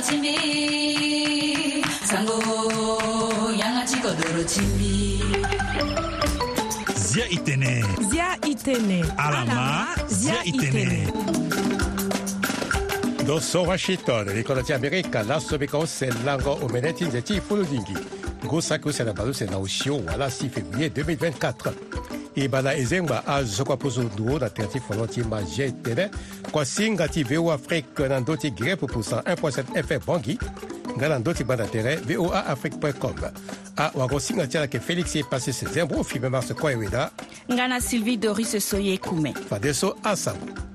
Zia Itene. Zia Itene. Alama, Zia Itene. Dosso Washington, ricordati America, Lasso Becosse, Lango Omenetti, Zeti Fuludingi. Gosaku la Senausio, voilà 6 février 2024. e bala e zengba azokua pusu duo na tere ti folon ti ma zie tënë kua singa ti voa afrique na ndö ti grep pusa 1.7 fr bongi nga na ndö ti gba na tere voa afrique com awango ah, singa ti alake félix e pasus zembo fi mbe marce kue weda nga na sylvie doris soye kume fade so asango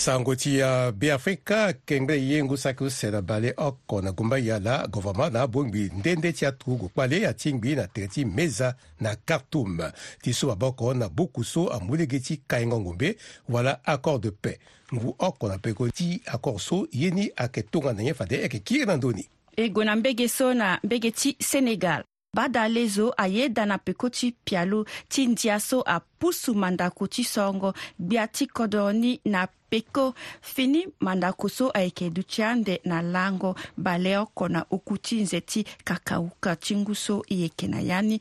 sango ti beafrika kengbe ye ngu saki sena bale oko na gumba ya la gouvernement na abongbi ndende ti atugu kpale ati ngbi na tere ti meza na khartoum ti so baboko na buku so amû lege ti kahingo ngombe wala accord de paix ngu oko na peko ti accord so ye ni ayeke tongana nye fade ayeke kiri na ndöni e gue na mbege so na mbege ti sénégal badale zo ayeda na peko ti pia lo ti ndia so apusu mandako ti songo gbia ti kodoni na peko fini mandako so ayeke duti ande na lango bale oko na oku ti nze ti kakauka ti ngu so e yeke na ya ni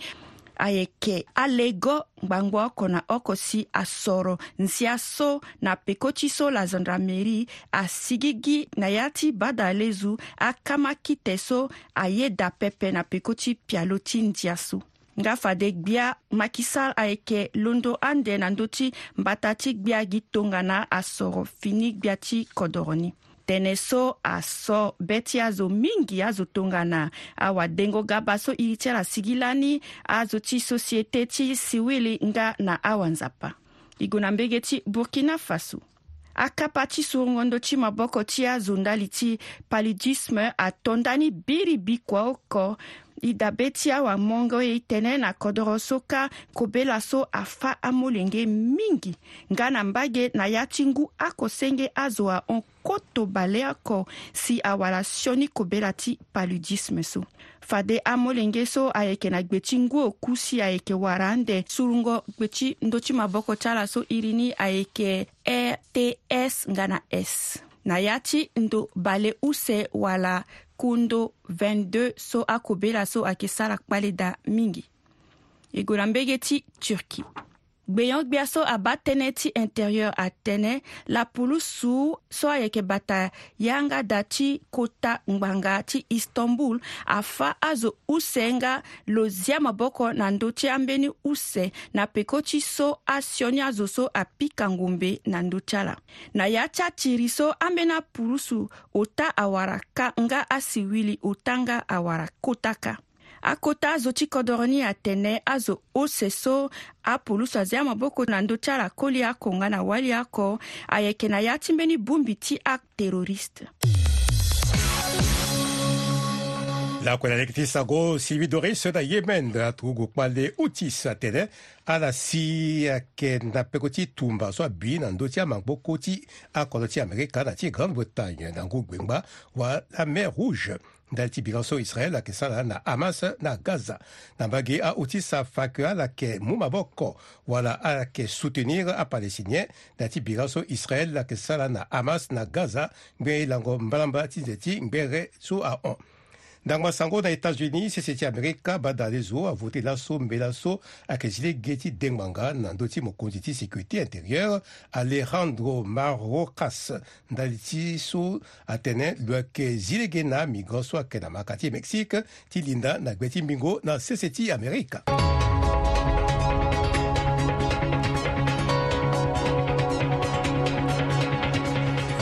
ayeke alego ngbangba oko na oko si asoro nsi aso na peko ti so lazandra mairie asigi na ya ti bada ale akama kite so aye dapepe na peko ti pialo ti ndia so nga fade gbia ayeke londo ande na ndö ti mbata ti gbia gi tongana asoro fini gbia ti kodro ni tënë so aso be ti azo mingi azo tongana awadengo ga ba so iri ti ala sigi lani azo ti société ti siwili nga na awanzapa e gue na mbege ti burkina faso akapa ti sorongondo ti maboko ti azo ndali ti paludisme atondani biri bikua oko e dabe ti awamongo e tënë na kodro so ka kobela so afâ amolenge mingi nga na mbage na ya ti ngu akosenge azo ahonkoto baleoko si awara sioni kobela ti paludisme so fade amolenge so ayeke na gbe ti ngu oku si ayeke wara ande surungo gbe ti ndö ti maboko ti ala so iri ni ayeke rts nga na s na ya ti ndo bale use wala kundo 22 so akobela so ayeke sara kpale da mingi e go na mbege ti turquie gbeyan gbiaso aba tënë ti intérieur atënë la pulu suu so ayeke bata yanga da ti kota ngbanga ti istanbul afa azo use nga lo zia maboko na ndö ti ambeni use na peko ti so asioni azo so apika ngumbe na ndö ti ala na ya ti atiri so ambeni apulusu ota awara ka nga asi wili ota nga awara kota ka akota azo ti kodro ni atene azo ose so apulu so azia maboko na ndö ti ala koli akonga na wali oko ayeke na ya ti mbeni bongbi ti acte teroriste La collectrice Ago Sylvie Doré sera Yemen na tugu kwale utis atene ala si ke na pekoti tumba so bi na ndoti ya mangbo koti akolo ti Amerika na ti Grande-Bretagne na ngu gwengba wa la mer Rouge ndali ti bika so israel ayeke sara na hamas na gaza na mbage ahoti safake ala yeke mu maboko wala ala yeke soutenir apalestinien na ti bika so israel ayeke sara na hamas na gaza ngbe lango mbalamba ti nze ti ngbere so ahon ndango ya sango na états-unis sese ti amerika bada rezo avote laso mbe laso ayeke si lege ti dengbanga na ndö ti mokonzi ti sécurité intérieure alejandro marocas ndali ti so atene lo ayeke zi lege na migrant so ayeke na maka ti mexique ti linda na gbe ti mbingo na sese ti amerika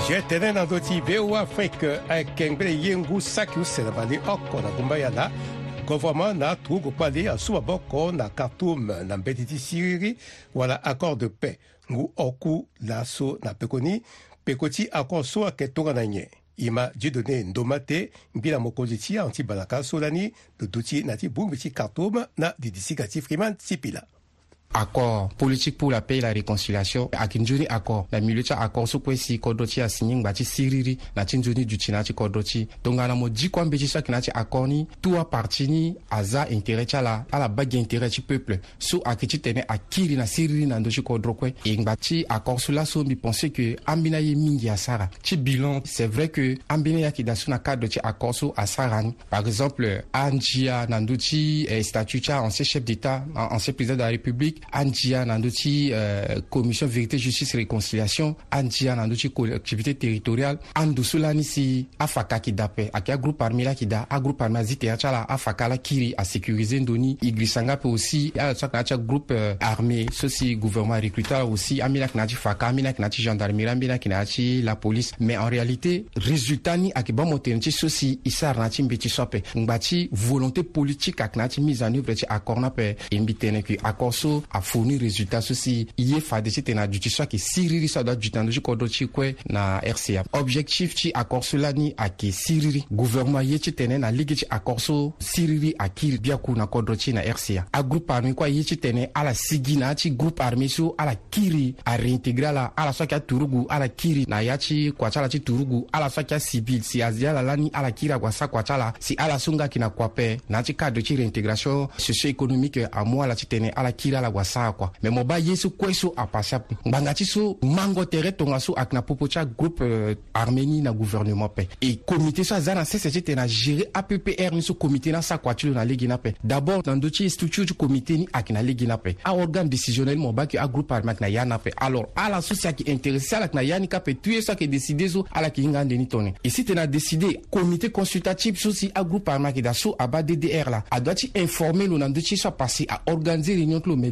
jetene na ndö ti be wa afrique ayekengbre ye ngu saki usene bani oko na ngumba ya na gouvernement na atugu kpali asu maboko na khartoum na mbeti ti siriri wala accord de paix ngu oku laso na pekoni peko ti accord so ayeke tongana nye e ma dieudonné ndoma te mbi na mokonzi ti ahon ti balaka so lani dudu ti na ti bongbi ti khartoum na didisika ti freeman ti pila accord politique pour la paix et la réconciliation akinjoni accord la milieu accord sous quoi si Kodoti a signé ngba siriri na ti nzoni duti na donc on a mo dikua mbeti so ayeke na ti accord ni tua parti ni aza intérêt ti à la ba intérêt peuple so qui tu tene akiri na siriri na ndö ti kodro kue e accord sous la so laso mbi que ambeni aye mingi asara ti bilan c'est vrai que ambeni a qui dans son cadre de accord sous asara ni par exemple Anjia na statut ti ancien chef d'état ancien président de la république Anjia Nandouti euh, Commission Vérité, Justice Réconciliation, Anjia Nandouti Collectivité Territoriale, Andusulani si Afaka Kidape, Akia Groupe armé la Kida, A Groupe Armée achala Afaka la Kiri, a sécuriser Ndoni, Igrisanga pe aussi, Atsakacha Groupe euh, armé ceci gouvernement recruteur aussi, Amina Knati Faka, Amina Knati Gendarmerie, Amina Knati la police, mais en réalité, résultat ni Akiba Motenchi, ceci, isa Arnati Mbeti Sope, Mbati, volonté politique Aknati mise en œuvre, Akornape, Mbiteneki, Akorso, a fourni résultat so si i ye fadesi tena duti so ayeke siriri so adö adutani ndö ti kodro ti kue na rca objectif ti accord so lani ayeke siriri gouvernement ye ti tene na ligi ti accord so siriri akiri biaku na kodro ti na rca agroupe armé kue aye ti tene ala sigi na yâ ti groupe armé so ala kiri aréintégré ala ala so ayeke aturugu ala kiri na yâ ti kua ti ala ti turugu ala so ayeke asivil si azia ala lani ala kiri agua sa kua ti ala si ala so nga yeke na kua pe na yâ ti cadre ti réintégration socio économique amû ala ti tene ala kiri ala tongua sara kua mais mo ba ye so kue so apasia mango tere tongaso so popo arménie na gouvernement pe e comité so zana na sese ti na géré appr ni so dans sa voiture na lo na pe d'abord dans ndö ti structure du comité ni ayeke na lege ni à aorgane décisionnel mo ba yeke a armé ayeke na ya na alors ala la société intéressée intéressé ala yeke na ya ni kape tuye so à décidé so ala yeke hinga ni e si tene na décidé comité consultatif so si a group ayeke da so aba ddr la adoit ti informer lo na ndö à so à organiser réunion lo me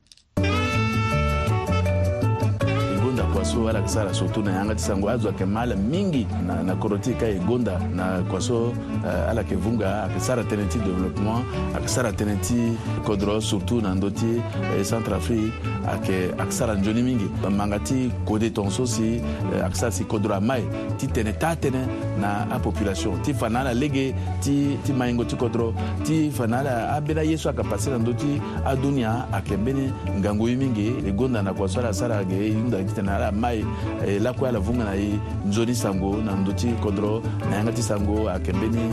so ala ka sara surtout na ye an ka ti sango azwa yeke ma ala mingi na, na koro ti e ka e gonda na kua so uh, ala yeke vunga ayeke sara tënë ti développement ayeke sara tënë ti kodro surtout na ndö euh, ti e centre afrique ayeke ayeke sara nzoni mingi manga ti kode tongaso si euh, ayeke sara si kodro ama e ti tene taa tënë na apopulation ti fa na ala lege ti, ti maingo ti kodro ti fa na ala ambeni aye so ayeke pase na ndö ti adunia ayeke mbeni ngangu ye mingi e gonda na kua so ala sara ayeke hunda tene ala ma ye lakoya lavunga na ye nzoni sango na ndö ti kodro na yanga ti sango ayeke mbeni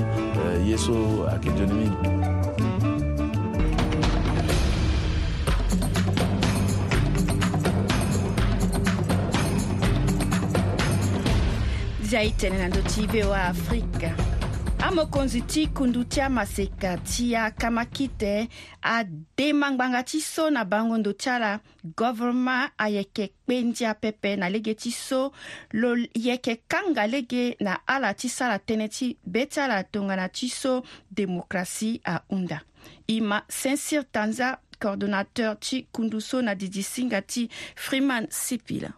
euh, ye so ayeke nzoni mingi zia e tënë na ndö ti voa afrique mokonzi ti kundu ti amaseka ti akama kite adema-ngbanga ti so na bangondo ti ala government ayeke kpe nzi apepe na lege ti so lo yeke kanga lege na ala ti sara tënë ti be ti ala tongana ti so démocratie ahunda e ma saint-cyr tanza coordonnateur ti kundu so na didi singa ti freeman sipila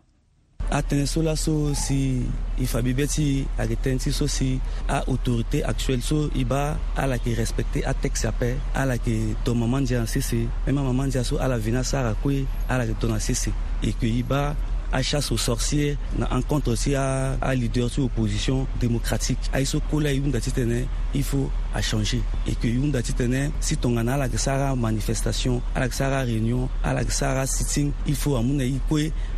atɛnɛso la so si i fabi bɛ ti ayeke tënë ti so si aautorité actuelle so i ba ala yeke respecté atexte ape ala yeke to mamandia na sese meme mamandia so ala veni asara kue ala yeke to na sese e que i ba à chasse aux sorciers na rencontre aussi à, à leadership opposition démocratique à ce kola yunda titene il faut à changer et que yunda titene si ton gana la sara manifestation à la sara réunion à la sara sitting il faut à mon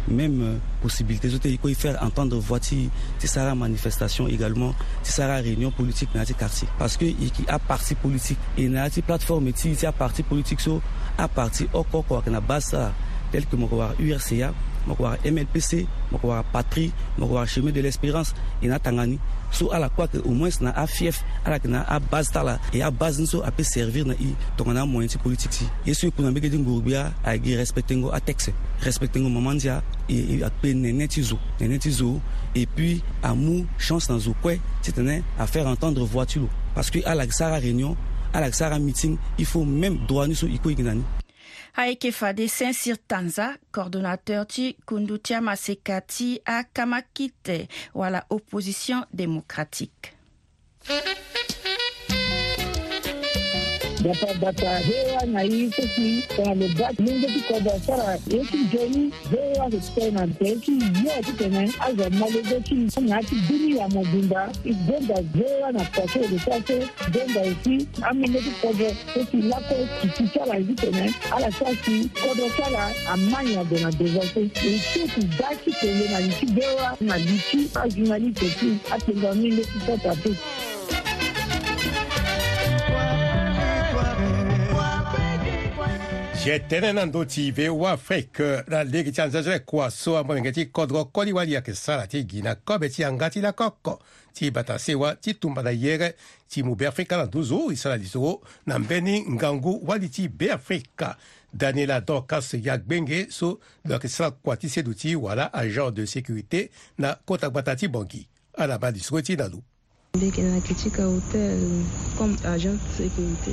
même euh, possibilité Il y faire entendre voici sara manifestation également sara réunion politique na quartier parce que il y a parti politique et na plateforme ti a parti politique so a parti okoko na basa tel que mon URCA moko wara mlpc moko wara patrie chemin de l'espérance et na tangani so ala quoi que au moins na afief ala yeke na abase tala e abase ni so ape servir na i tongana amoyen ti politique ti ye so e na mbege ti nguru gbia ayeke gi respecte ngo atexte respecte ngo mama nzia e ape nene ti zo nene ti zo et puis mou chance na zo kue ti tene afaire entendre voix parce que ala yeke sara réunion ala yeke sara meeting il faut même droit ni so e Haikefa Fade Saint-Cyr Tanza, coordonnateur du Kundutia Masekati à Kamakite ou à la opposition démocratique. datadata hewa na hii sisi kana lobati mungu tikoda sara yeki joni hewa sesitena teki yo titene aza malebeki nya ti bini ya mobimba igbonda hewa na pase odesase gbonda esi amenge tikodo esi lako kiti sara ezi tene ala sasi kodo sara amanya dona dezase esi ti da ti tene na liti e hewa na liti azuna liti esi atenga mingi tisata pesi Jettene nandoti VOA Afrique na ligi chanzo zwe kwa so mwenge ti kodro koli wali yake sala ti gi na kobe ti anga ti lakoko ti bata sewa ti tumba na yere ti mu be afrika na duzu i sala li so na mbeni ngangu wali ti be afrika Daniela Dorcas Yagbenge so lo yeke sara kua ti sedu ti wala agent de sécurité na kota gbata ti bongi ala ba li so ti na lu leke na yeke ti ka hotel comme agent de sécurité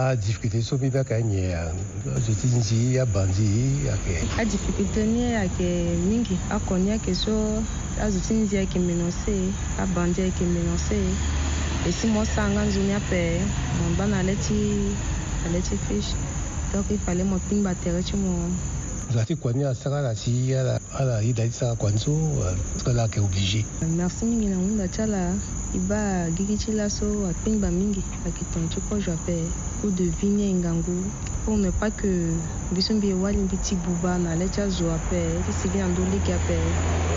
a difficulté so min bɛ ka ɲɛ ya zotinji ya banji ya kɛ a difficulté ni ya kɛ min kɛ a kɔni ya kɛ so a zotinji ya kɛ menose a banji ya kɛ menose esimo sanga nzuni ape bana aleti aleti fish donc il fallait mo pin batere ti mo Zaté Kwanya Sakara si ala ala idai sa kwanzo sala euh, ke obligé. Merci mingi na munda chala iba gigichi laso apimba mingi akitoncho ko jape coup de vigne ngangu pour ne pas que bisumbi wali biti buba na lecha zo ape kisigi andoli ke ape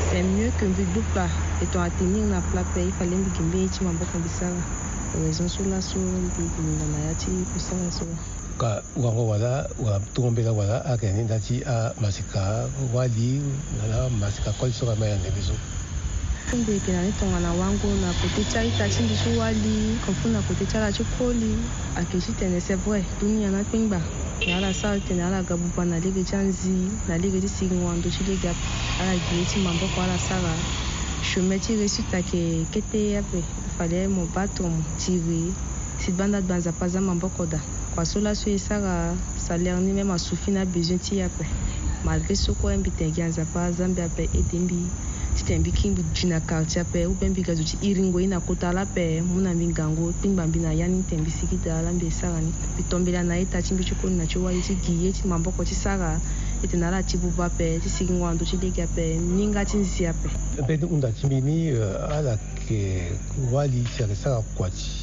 c'est mieux que mbi dupla et ton atteindre na plape il fallait mbi kimbe ichi maboko bisala raison sur la so mbi ngana yati kusala so. ka wango wala wa tugombela wala akene nda ti amasika wali ala masika koli so ka ma yande biso ti mbi yeke na ni tongana wango na kote ti aita ti mbi ti wali konfu na kote ti ala ti koli ayeke ti tene c'est vrai dunia na kpengba na ala sara tene ala ga buba na lege ti anzi na lege ti sigingoando ti lege ala gie ti maboko ala sara chemin ti re si ayeke kete ape fale mo ba tomo ti re si gbanda gbanza paza maboko da kua so laso e sara salaire ni mê masufi ni abesoin ti ya kue malgré so kue mbi tene gi anzapa zambi ape e tene mbi ti tene mbi kiri mbi dri na quartier ape upe mbi ga zo ti hiringo ye na kota ala ape mu na mbi ngango kpingba mbi na ya ni tene mbi siki ti ala mbi e sara ni mbi tombela na ye ta ti mbi ti koni na ti waye ti gi ye ti mamboko ti sara e tene ala ti buba ape ti siki ngondo ti lege ape minga ti nzi ape ape ni hunda ti mbi ni ala yeke wali si ayeke sara kua ti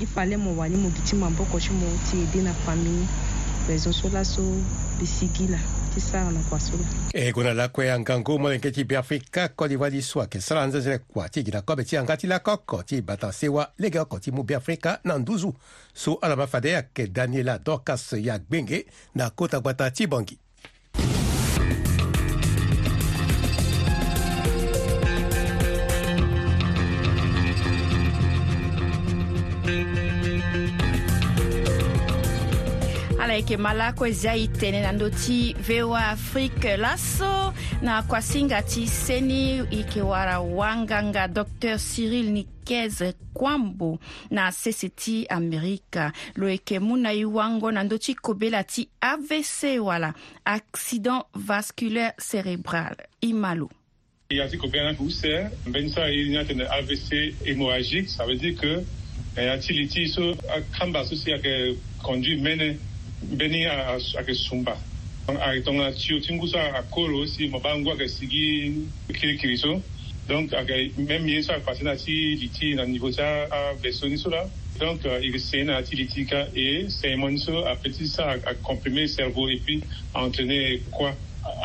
ifalemo wani mo giti maboko ti mo ti ede na famille raison so laso mbi sigi la ti sara na kua so la e gue na lakue angangu mo lenge ti biafrika côte d'ivoire ti so ayeke sara nzenzere kua ti gi na kobe ti anga ti lakoko ti bata sewa lege oko ti mu biafrika na nduzu so ala mafade ayeke daniela dorcas ya gbenge na kota gbata ti bongi ayeke ma laa kue zia e tene na ndö ti voa afrique laso na kuasinga ti seni e yeke wara wanganga docteur cyril nikese kuambo na sese ti amerika lo yeke mû na e wango na ndö ti kobela ti avc wala accident vasculaire cérébral e ma lo Il y a un ulcère, ben ça il y a un AVC hémorragique, ça veut dire que eh, il y euh, a un associé à conduit mène beni ayeke sumba ayeke tongana tio ti nguso akoro si mo ba ngu ayeke sigi kirikiri so donc ayeke même ye so ayeke pase na ti li na niveau ti ave so ni so la donc il seye na ti li ti ka e seye mo ni so apeut ti so cerveau et puis entraîner kua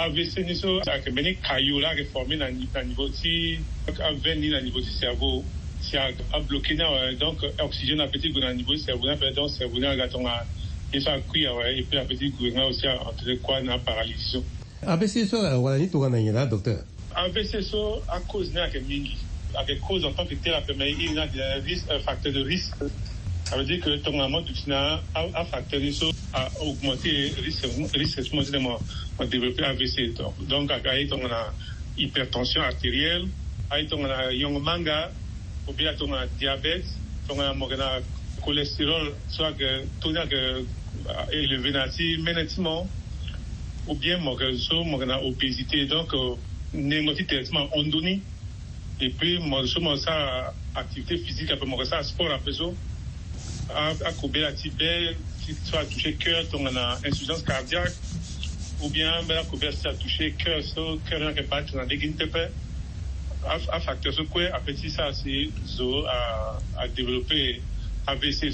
AVC ni so ayeke mbeni kayo la ayeke forme na niveau ti ave ni na niveau ti cerveau si abloqué bloqué euh, donc oxygène apeut ti gue na niveau ti cerveau ni apeut donc cerveau ni ayeke atongana et ça a pris et puis la petite gouvernement aussi a entré quoi dans la voilà, ABCSO walani tugana yela docteur. ABCSO à cause de que mingi. À cause en tant que thérapeute mais il y a un facteur de risque. Ça veut dire que ton amour du a facteur de risque à augmenter le risque risque de développer AVC. Donc à gaï ton a hypertension artérielle, à ton a young manga, ou bien ton a diabète, ton a morgana cholestérol, soit que tout que et le mais nettement ou bien morceau en obésité donc je euh, traitement on donne et puis morceau ça activité physique après morceau sport après ça à couper la tibé si tu as touché cœur on a insuffisance cardiaque ou bien à ben, couper si tu as touché cœur so cœur qui pas tu n'as déguiné à facteur ce quoi après ça c'est zo à développer AVC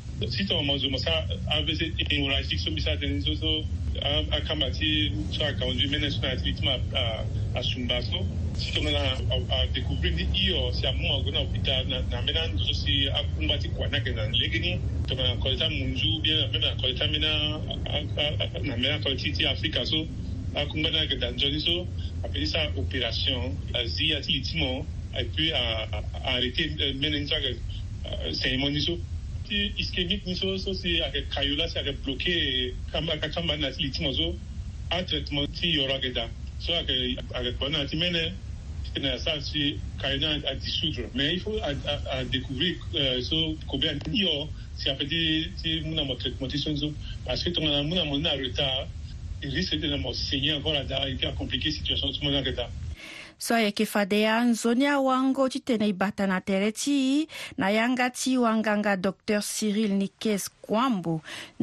si tɔgɔmɔzɔmɔ sa avc hémorragique so misa tɛni so so a kama ti so a kaundu mɛnɛ so na ti tuma a sunba so si tɔgɔmɔ na a découvrir ni i yɔ si a mu a gona hôpital na na mɛna ndoso si a kunba ti kɔ na kɛ na legini tɔgɔmɔ na kɔlita munzu bien na mɛna kɔlita mɛna na mɛna kɔliti ti afrika so a kunba na kɛ da njɔni so a pɛli sa opération a zi a ti li ti mɔ et puis a arrêter mɛnɛ ni so a kɛ euh, euh, cérémonie so si ischémique ni soit si avec là si avec bloqué comme avec comme un traitement zo un traitement si y aura que soit avec avec bon anti mais ne ça si caillola à dissoudre mais il faut à découvrir ce euh, combien il y a si après des si mon amour traitement ils sont zo parce que ton amour mon amour en retard il risque de nous saigner encore là dedans il peut compliquer situation tout le monde en retard so ayeke fadea nzoni awango ti tene e bata na tere ti na yanga ti wanganga dr cyril nikes kuambo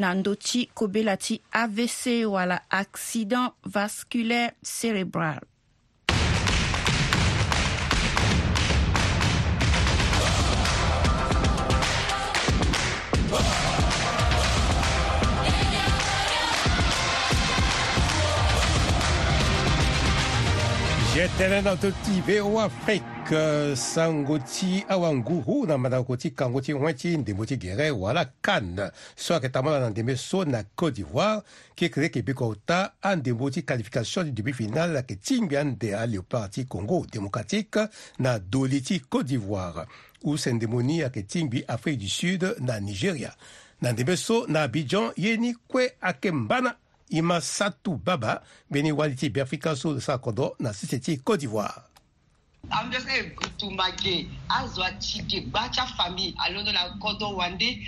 na ndö ti kobela ti avc wala accident vasculaire cérébral yetenena toti be oafrike euh, sango ti awanguru na mandako ti kango ti huen ti ndembo ti gere wala canne so ayeke ta mala na ndembe so na côte d'ivoire kekere yeke be kota andembo ti qualification ti demi finale ayeke tingbi ande aléopard ti congo démocratique na doli ti côte d'ivoire use ndembo ni ayeke tingbi afrique du sud na nigeria na ndembe so na abidjan ye ni kue ayeke mbana Imasatou Baba mbeni waliti biafrikaso sakodo na sese ti Côte d'Ivoire ambese kutumage azwa ti ge gba ti afamille alondo na kodro wande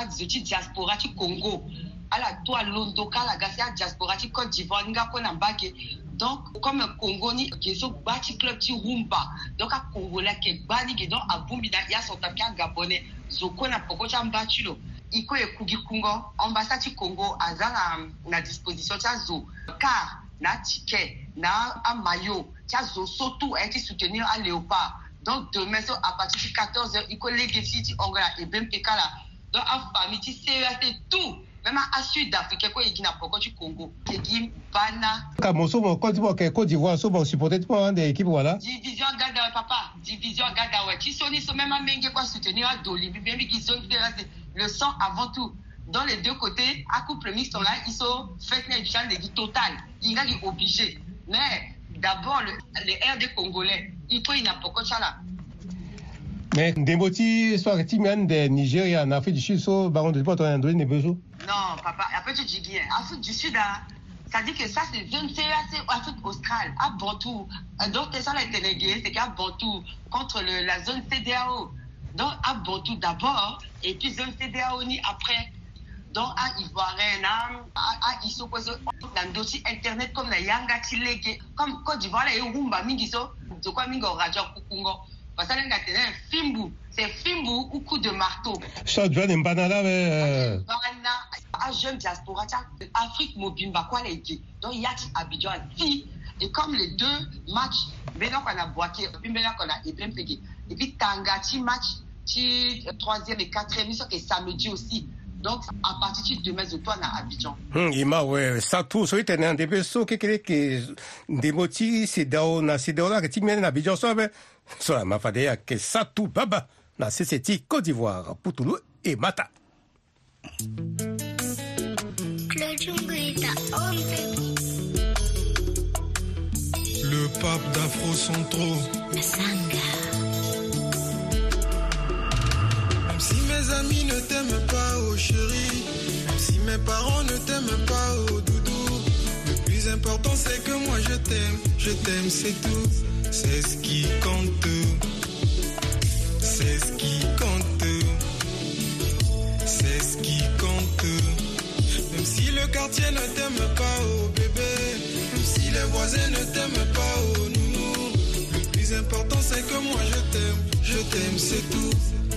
azo ti diaspora ti congo ala to alondo ka ala ga si adiaspora ti côte d'ivoire ni nga kue na mbage donc comme congo ni ge so gba ti club ti rumba donc akongola yeke gba ni ge donc abungbi na ya sortapia gabonais zo kue na poko ti amba ti lo i kue e kugi kungo ambasade ti congo aza na, na disposition ti azo car na aticket na amayo ti azo so tu aye ti soutenir aléopard donc demain so apartir ti 14 heure i kue lege ti ti hongre na ebe mpeka la donc afami ti séria ti tout même asud africain kue e gi na poko ti congo e gi bana ka mo so mo côte d'ivoire ke côte d'ivoire so mo supporter ti mo ande équipe wala division gadawe papa division gadawe ti so ni so même amenge kue asoutenir adoli mbi mbi gi zone ti dera le sang avant tout. Dans les deux côtés, à couple mixte, là, sont sont fait une de total. Il a sont obliger. Mais d'abord, le, les RD congolais, il faut une là. Mais des Ndemboti, soit même des Nigériens, en Afrique du Sud, sont baron de porte, on a donné des besoins. Non, papa, après tu dis bien. Afrique du Sud, hein, ça dit que ça, c'est une zone c'est Afrique australe, à Bantou. Donc, ça, la c'est qu'à Bantou, contre la zone CDAO. Donc, à Botou d'abord, et puis ZCDAONI après. Donc, à Ivoirien, à Issokoso, dans dossier Internet, comme la Yanga Tileke, comme Côte d'Ivoire, et Rumba Mingiso, quoi Mingo Radio Kukungo. Parce que là, c'est Fimbu, c'est Fimbu ou coup de marteau. Ça, tu vas pas là, mais. Euh, à jeune diaspora, Afrique Mobimba, quoi, les gars. Donc, Yati Abidjan, si. Et comme les deux matchs, maintenant qu'on a puis maintenant qu'on a Ibrahim et puis Tangati match, 3e euh, et 4e ça c'est ça me dit aussi donc à partir de décembre toi à abidjan hein et ma wawa ça tout ça était un desceaux qui crée des motifs et d'ao na c'est d'or et tu même à abidjan ça veut ça la hein, que ça tout, baba c'est Côte d'Ivoire poutoulou et mata le jungleta on le le peuple d'afro sont trop asanga mes amis ne t'aiment pas, oh chérie. Si mes parents ne t'aiment pas, oh doudou. Le plus important c'est que moi je t'aime, je t'aime, c'est tout. C'est ce qui compte. C'est ce qui compte. C'est ce qui compte. Même si le quartier ne t'aime pas, oh bébé. Même si les voisins ne t'aiment pas, oh nounou. Le plus important c'est que moi je t'aime, je t'aime, c'est tout.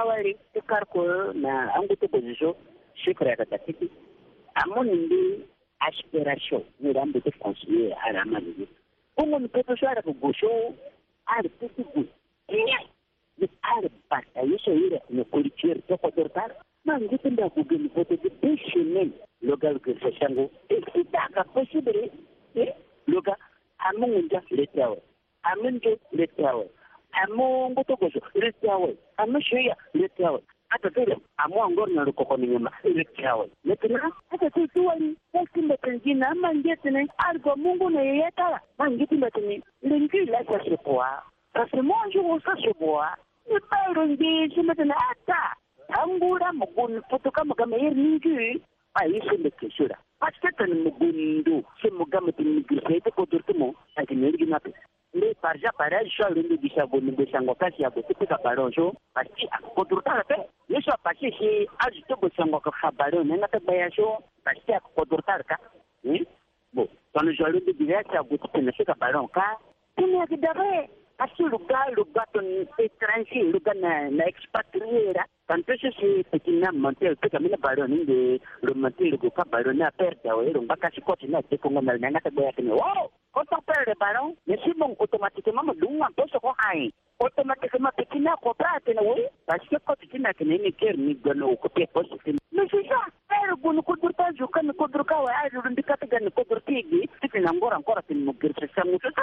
Awa bon al rateye yif karke nan an fu te peyeso, se kre katakite, an moun indeed apairasyon nou rambe te fonsyora hora an a delon. Pou moun ju pe te se oarakou gosyon, arpe kita an. Ni, athletes allo butal yisyo yi localityer che katay tant, man nou se an belangokevPlus se men logo alge fásan nou, e ki tara kak posyole, logo an moun fassan cou se ouye, a men cowan le se ouye. amongo togoso retiawe amashoya retiawe hata vile amua ngoro na lukoko ni nyama ilekiawe letina hata tu tuwali wasimba tengina ama ngetine algo mungu na yeyetala mangitimba tini lingi lasa shipua pasimonju usa shipua nipalo ngi putuka mugama yer ningi ayi shimba mugundu shimugama tini barayisho alindugisha bulungushango kasi yabo tipika si bati akukodurutaka pe yesu apasisi azitogosangwa kafa baleo nengata bayasho bati akukodurutaka bo tonozwa alindugiza yacha kuti tinasika balon ka tini yakidare Assez lugar, lugar ton étranger, lugar na expatrié là. Quand tu sais que tu n'as monté, tu as mis le ballon, le monté, le goût, ballon à perdre, et on va casser quoi, tu n'as le nana, n'a, as dit, wow! Quand on perd le ballon, mais si bon, automatiquement, nous, on peut se voir automatiquement, tu n'as pas pris, oui, parce que quand tu n'as pas une guerre, ni de l'eau, côté positif. Mais c'est ça, faire bon, kudurta jukan kudurka wa ai rundika tigan kudurtigi, tikin angora ça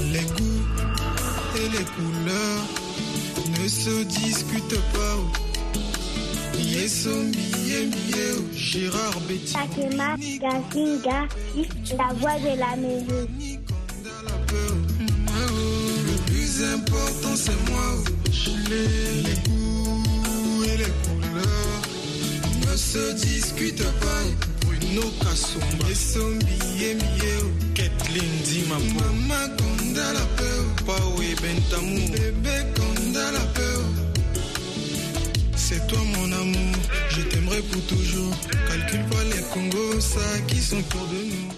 les goûts et les couleurs ne se discutent pas. Yesombi Yembieo, Gérard Betty. Takema Gazinga, la voix de la maison. Le plus important c'est moi, les goûts et les couleurs ne se discutent pas noka somba esombi yembi yeo la mama kondala peo pawe bentamu bebe kondala peur c'est toi mon amour, je t'aimerai pour toujours. Calcule pas les Congos, ça qui sont pour de nous.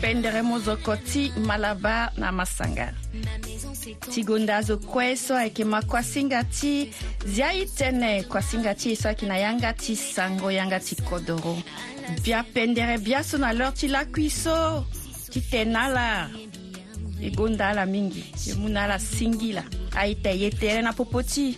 pendere mozoko ti malaba na masanga ti gonda azo kue so ayeke ma kuasinga ti zia e tënë kuasinga ti e so ayeke na yanga ti sango yanga ti kodro bia pendere bia so na leur ti lakui so ti tene ala e gonda ala mingi e mu na ala singi la aita ye tere na popo ti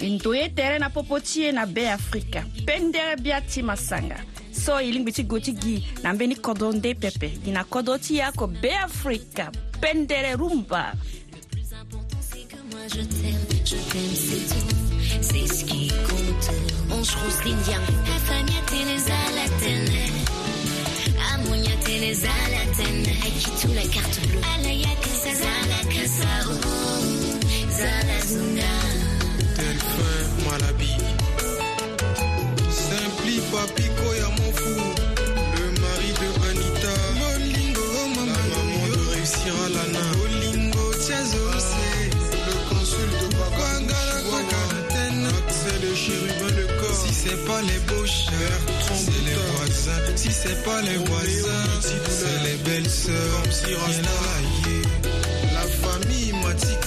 e ndo ye tere na popo ti e na beafrika pendere bia ti masanga so i lingbi ti go ti gi na mbeni kodo nde pepe gi na kodo ti ya ko be afrika pendere rumba Je t'aime, je t'aime, c'est tout, c'est ce qui compte. On chrousse l'Indien. Afania Teresa la tenne. Amonia Teresa la tenne. Akitu la carte bleue. Alaya Kasa, Zala Kasa, oh, Zala Zunga. Elle fait moi la bille. c'est pas les beaux chers, c'est les voisins. Si c'est pas les voisins, c'est les belles sœurs. La famille m'a dit que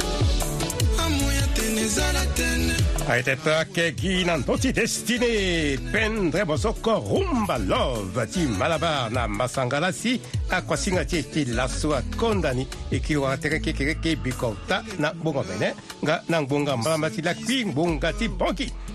Aete pake ki nan toti destine Pendre bozoko rumba love Ti malabar na masangala si akuasinga ti e ti laso akonda ni e kiri wanga tere kekereke bikota na bongo bene nga na ngbonga mbalamba ti lakui ngbonga ti bongi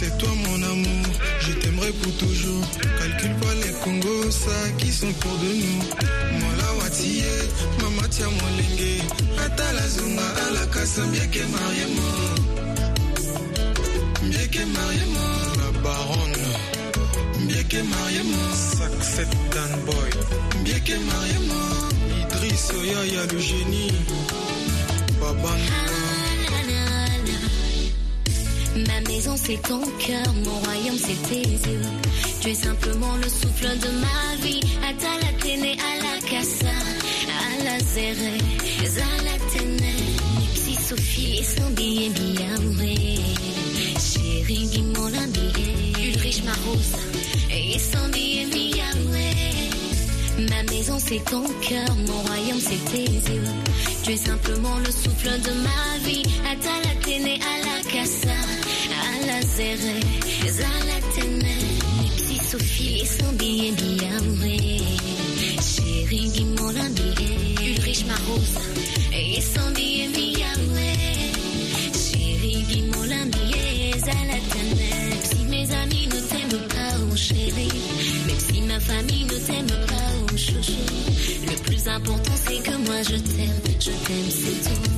c'est toi mon amour, je t'aimerai pour toujours. Calcule pas les Congos, ça qui sont pour de nous. Moi la watiye, eh. maman tia mon lengue. Ata la zunga, à la casa, bien que marié moi. Bien que marié moi. La baronne. Bien que marié moi. Success Dan Boy. Bien que marié moi. Idriss Oya, oh, y'a le génie. Baba Noël. Ma maison c'est ton cœur, mon royaume c'est tes yeux. Tu es simplement le souffle de ma vie. Téné, à la Cassa, à la zéré à la si Sophie et son billet bien Chérie, dis-moi ma Ulrich et son billet bien Ma maison c'est ton cœur, mon royaume c'est tes yeux. Tu es simplement le souffle de ma vie. Téné, à la Cassa si Sophie Zizofile izan die chérie, Xerri gimola die Ulrich Marosa Izan die Chérie Xerri gimola die Même Si mes amis ne t'aiment pas, mon oh chéri Même si ma famille ne t'aime pas, mon oh chouchou Le plus important c'est que moi je t'aime Je t'aime, c'est tout